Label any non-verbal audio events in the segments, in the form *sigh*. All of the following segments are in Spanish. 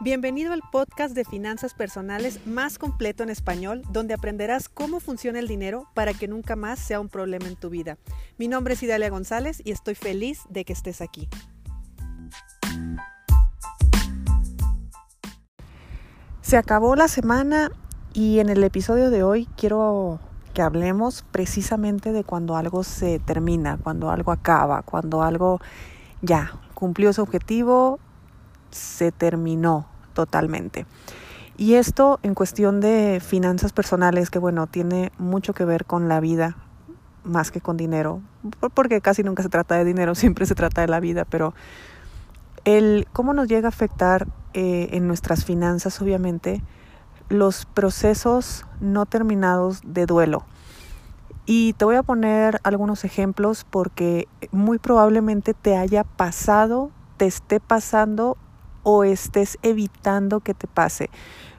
Bienvenido al podcast de finanzas personales más completo en español, donde aprenderás cómo funciona el dinero para que nunca más sea un problema en tu vida. Mi nombre es Idalia González y estoy feliz de que estés aquí. Se acabó la semana y en el episodio de hoy quiero que hablemos precisamente de cuando algo se termina, cuando algo acaba, cuando algo ya cumplió su objetivo se terminó totalmente. Y esto en cuestión de finanzas personales, que bueno, tiene mucho que ver con la vida más que con dinero, porque casi nunca se trata de dinero, *laughs* siempre se trata de la vida, pero el cómo nos llega a afectar eh, en nuestras finanzas, obviamente, los procesos no terminados de duelo. Y te voy a poner algunos ejemplos porque muy probablemente te haya pasado, te esté pasando o estés evitando que te pase.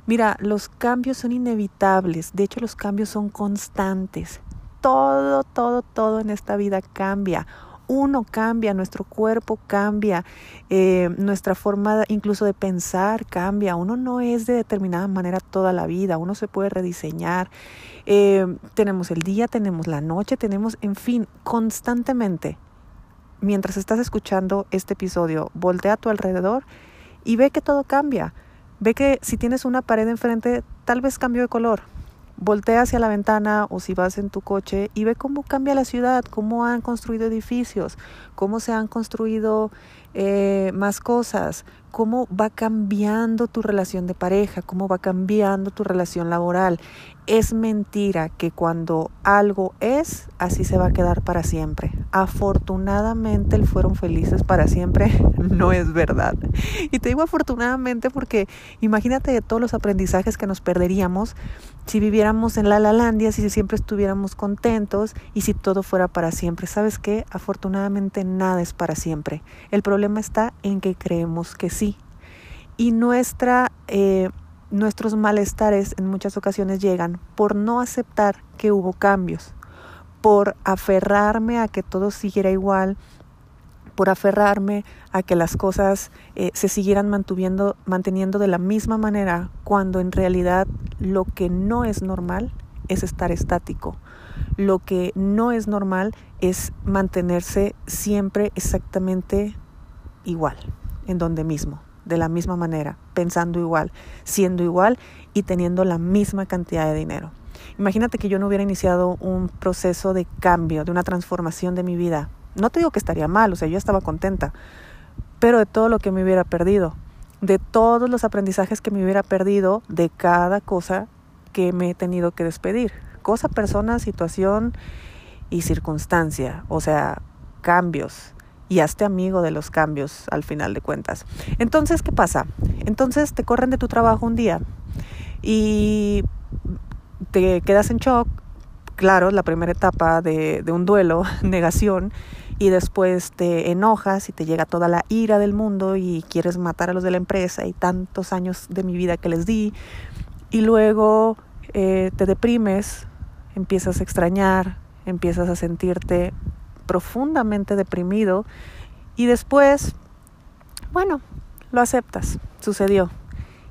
Mira, los cambios son inevitables, de hecho los cambios son constantes. Todo, todo, todo en esta vida cambia. Uno cambia, nuestro cuerpo cambia, eh, nuestra forma incluso de pensar cambia. Uno no es de determinada manera toda la vida, uno se puede rediseñar. Eh, tenemos el día, tenemos la noche, tenemos, en fin, constantemente. Mientras estás escuchando este episodio, voltea a tu alrededor y ve que todo cambia. Ve que si tienes una pared enfrente, tal vez cambió de color. Voltea hacia la ventana o si vas en tu coche y ve cómo cambia la ciudad, cómo han construido edificios, cómo se han construido eh, más cosas, cómo va cambiando tu relación de pareja, cómo va cambiando tu relación laboral. Es mentira que cuando algo es, así se va a quedar para siempre. Afortunadamente el fueron felices para siempre *laughs* no es verdad. Y te digo afortunadamente porque imagínate todos los aprendizajes que nos perderíamos si viviéramos en la Lalandia, si siempre estuviéramos contentos y si todo fuera para siempre. ¿Sabes qué? Afortunadamente nada es para siempre. El problema está en que creemos que sí. Y nuestra... Eh, nuestros malestares en muchas ocasiones llegan por no aceptar que hubo cambios, por aferrarme a que todo siguiera igual, por aferrarme a que las cosas eh, se siguieran manteniendo de la misma manera, cuando en realidad lo que no es normal es estar estático. Lo que no es normal es mantenerse siempre exactamente igual, en donde mismo de la misma manera, pensando igual, siendo igual y teniendo la misma cantidad de dinero. Imagínate que yo no hubiera iniciado un proceso de cambio, de una transformación de mi vida. No te digo que estaría mal, o sea, yo estaba contenta, pero de todo lo que me hubiera perdido, de todos los aprendizajes que me hubiera perdido de cada cosa que me he tenido que despedir. Cosa, persona, situación y circunstancia, o sea, cambios y hazte amigo de los cambios al final de cuentas. Entonces, ¿qué pasa? Entonces te corren de tu trabajo un día y te quedas en shock, claro, la primera etapa de, un duelo, *laughs* negación, y después te enojas y te llega toda la ira del mundo y quieres matar a los de la empresa y tantos años de mi vida que les di, y luego eh, te deprimes, empiezas a extrañar, empiezas a sentirte profundamente deprimido y después, bueno, lo aceptas, sucedió.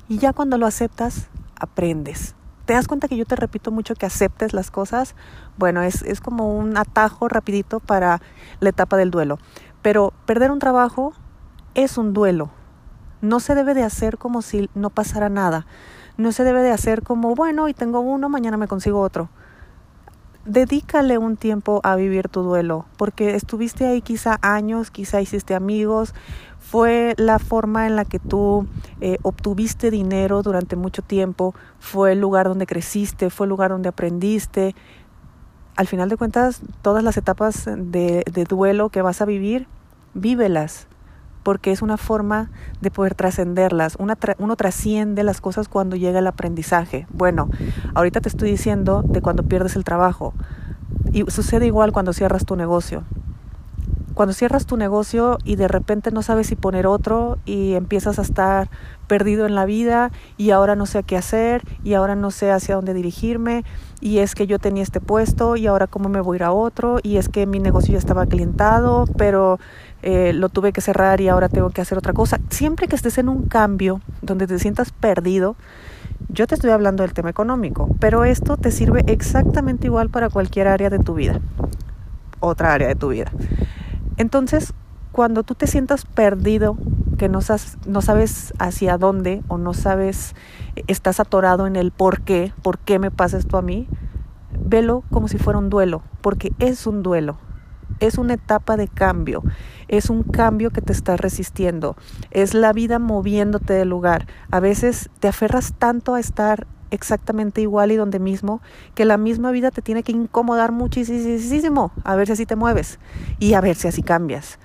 Y ya cuando lo aceptas, aprendes. ¿Te das cuenta que yo te repito mucho que aceptes las cosas? Bueno, es, es como un atajo rapidito para la etapa del duelo. Pero perder un trabajo es un duelo. No se debe de hacer como si no pasara nada. No se debe de hacer como, bueno, y tengo uno, mañana me consigo otro dedícale un tiempo a vivir tu duelo, porque estuviste ahí quizá años, quizá hiciste amigos, fue la forma en la que tú eh, obtuviste dinero durante mucho tiempo, fue el lugar donde creciste, fue el lugar donde aprendiste. Al final de cuentas, todas las etapas de, de duelo que vas a vivir, vívelas, porque es una forma de poder trascenderlas. uno trasciende las cosas cuando llega el aprendizaje. Bueno, ahorita te estoy diciendo de cuando pierdes el trabajo. Y sucede igual cuando cierras tu negocio. Cuando cierras tu negocio y de repente no sabes si poner otro y empiezas a estar perdido en la vida y ahora no sé qué hacer y ahora no sé hacia dónde dirigirme y es que yo tenía este puesto y ahora cómo me voy a ir a otro y es que mi negocio ya estaba clientado, pero eh, lo tuve que cerrar y ahora tengo que hacer otra cosa. Siempre que estés en un cambio donde te sientas perdido, yo te estoy hablando del tema económico, pero esto te sirve exactamente igual para cualquier área de tu vida, otra área de tu vida. Entonces, cuando tú te sientas perdido, que no, sabes hacia dónde o no sabes, estás atorado en el por qué, por qué me pasa esto a mí, velo como si fuera un duelo, porque es un duelo, es una etapa de cambio, es un cambio que te está resistiendo, es la vida moviéndote del lugar. A veces te aferras tanto a estar exactamente igual y donde mismo, que la misma vida te tiene que incomodar muchísimo a ver si así te mueves y a ver si así cambias.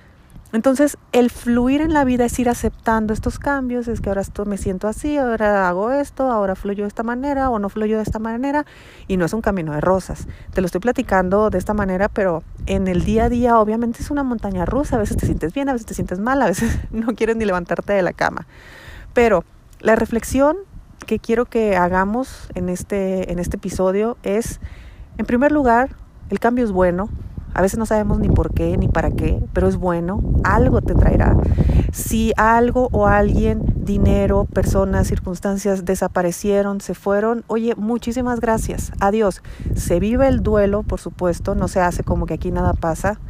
Entonces, el fluir en la vida es ir aceptando estos cambios, es que ahora esto me siento así, ahora hago esto, ahora fluyo de esta manera o no fluyo de esta manera y no es un camino de rosas. Te lo estoy platicando de esta manera, pero en el día a día obviamente es una montaña rusa, a veces te sientes bien, a veces te sientes mal, a veces *laughs* no quieres ni levantarte de la cama. Pero la reflexión que quiero que hagamos en este, en este episodio es, en primer lugar, el cambio es bueno, a veces no sabemos ni por qué ni para qué, pero es bueno, algo te traerá. Si algo o alguien, dinero, personas, circunstancias desaparecieron, se fueron, oye, muchísimas gracias, adiós. Se vive el duelo, por supuesto, no se hace como que aquí nada pasa.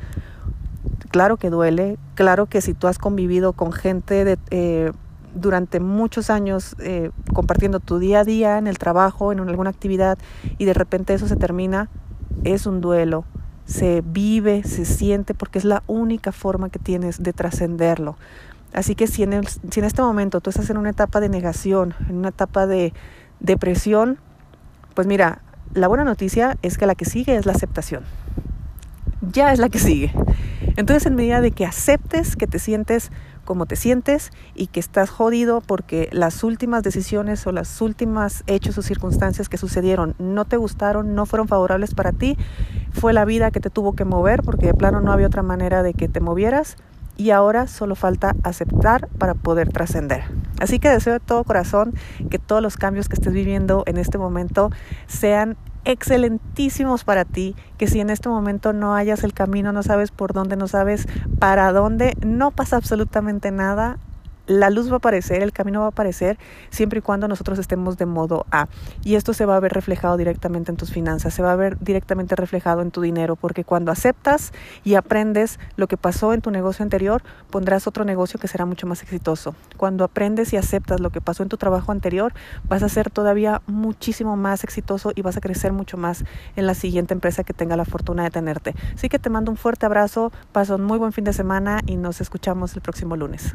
Claro que duele, claro que si tú has convivido con gente de, eh, durante muchos años eh, compartiendo tu día a día en el trabajo, en alguna actividad, y de repente eso se termina, es un duelo, se vive, se siente, porque es la única forma que tienes de trascenderlo. Así que si en, si en este momento tú estás en una etapa de negación, en una etapa de depresión, pues mira, la buena noticia es que la que sigue es la aceptación. Ya es la que sigue. Entonces, en medida de que aceptes que te sientes como te sientes y que estás jodido porque las últimas decisiones o las últimas hechos o circunstancias que sucedieron no te gustaron, no fueron favorables para ti, fue la vida que te tuvo que mover porque de plano no había otra manera de que te movieras y ahora solo falta aceptar para poder trascender. Así que deseo de todo corazón que todos los cambios que estés viviendo en este momento sean excelentísimos para ti, que si en este momento no hayas el camino, no sabes por dónde, no sabes para dónde, no pasa absolutamente nada, la luz va a aparecer, el camino va a aparecer, siempre y cuando nosotros estemos de modo A. Y esto se va a ver reflejado directamente en tus finanzas, se va a ver directamente reflejado en tu dinero, porque cuando aceptas y aprendes lo que pasó en tu negocio anterior, pondrás otro negocio que será mucho más exitoso. Cuando aprendes y aceptas lo que pasó en tu trabajo anterior, vas a ser todavía muchísimo más exitoso y vas a crecer mucho más en la siguiente empresa que tenga la fortuna de tenerte. Así que te mando un fuerte abrazo, pasa un muy buen fin de semana y nos escuchamos el próximo lunes.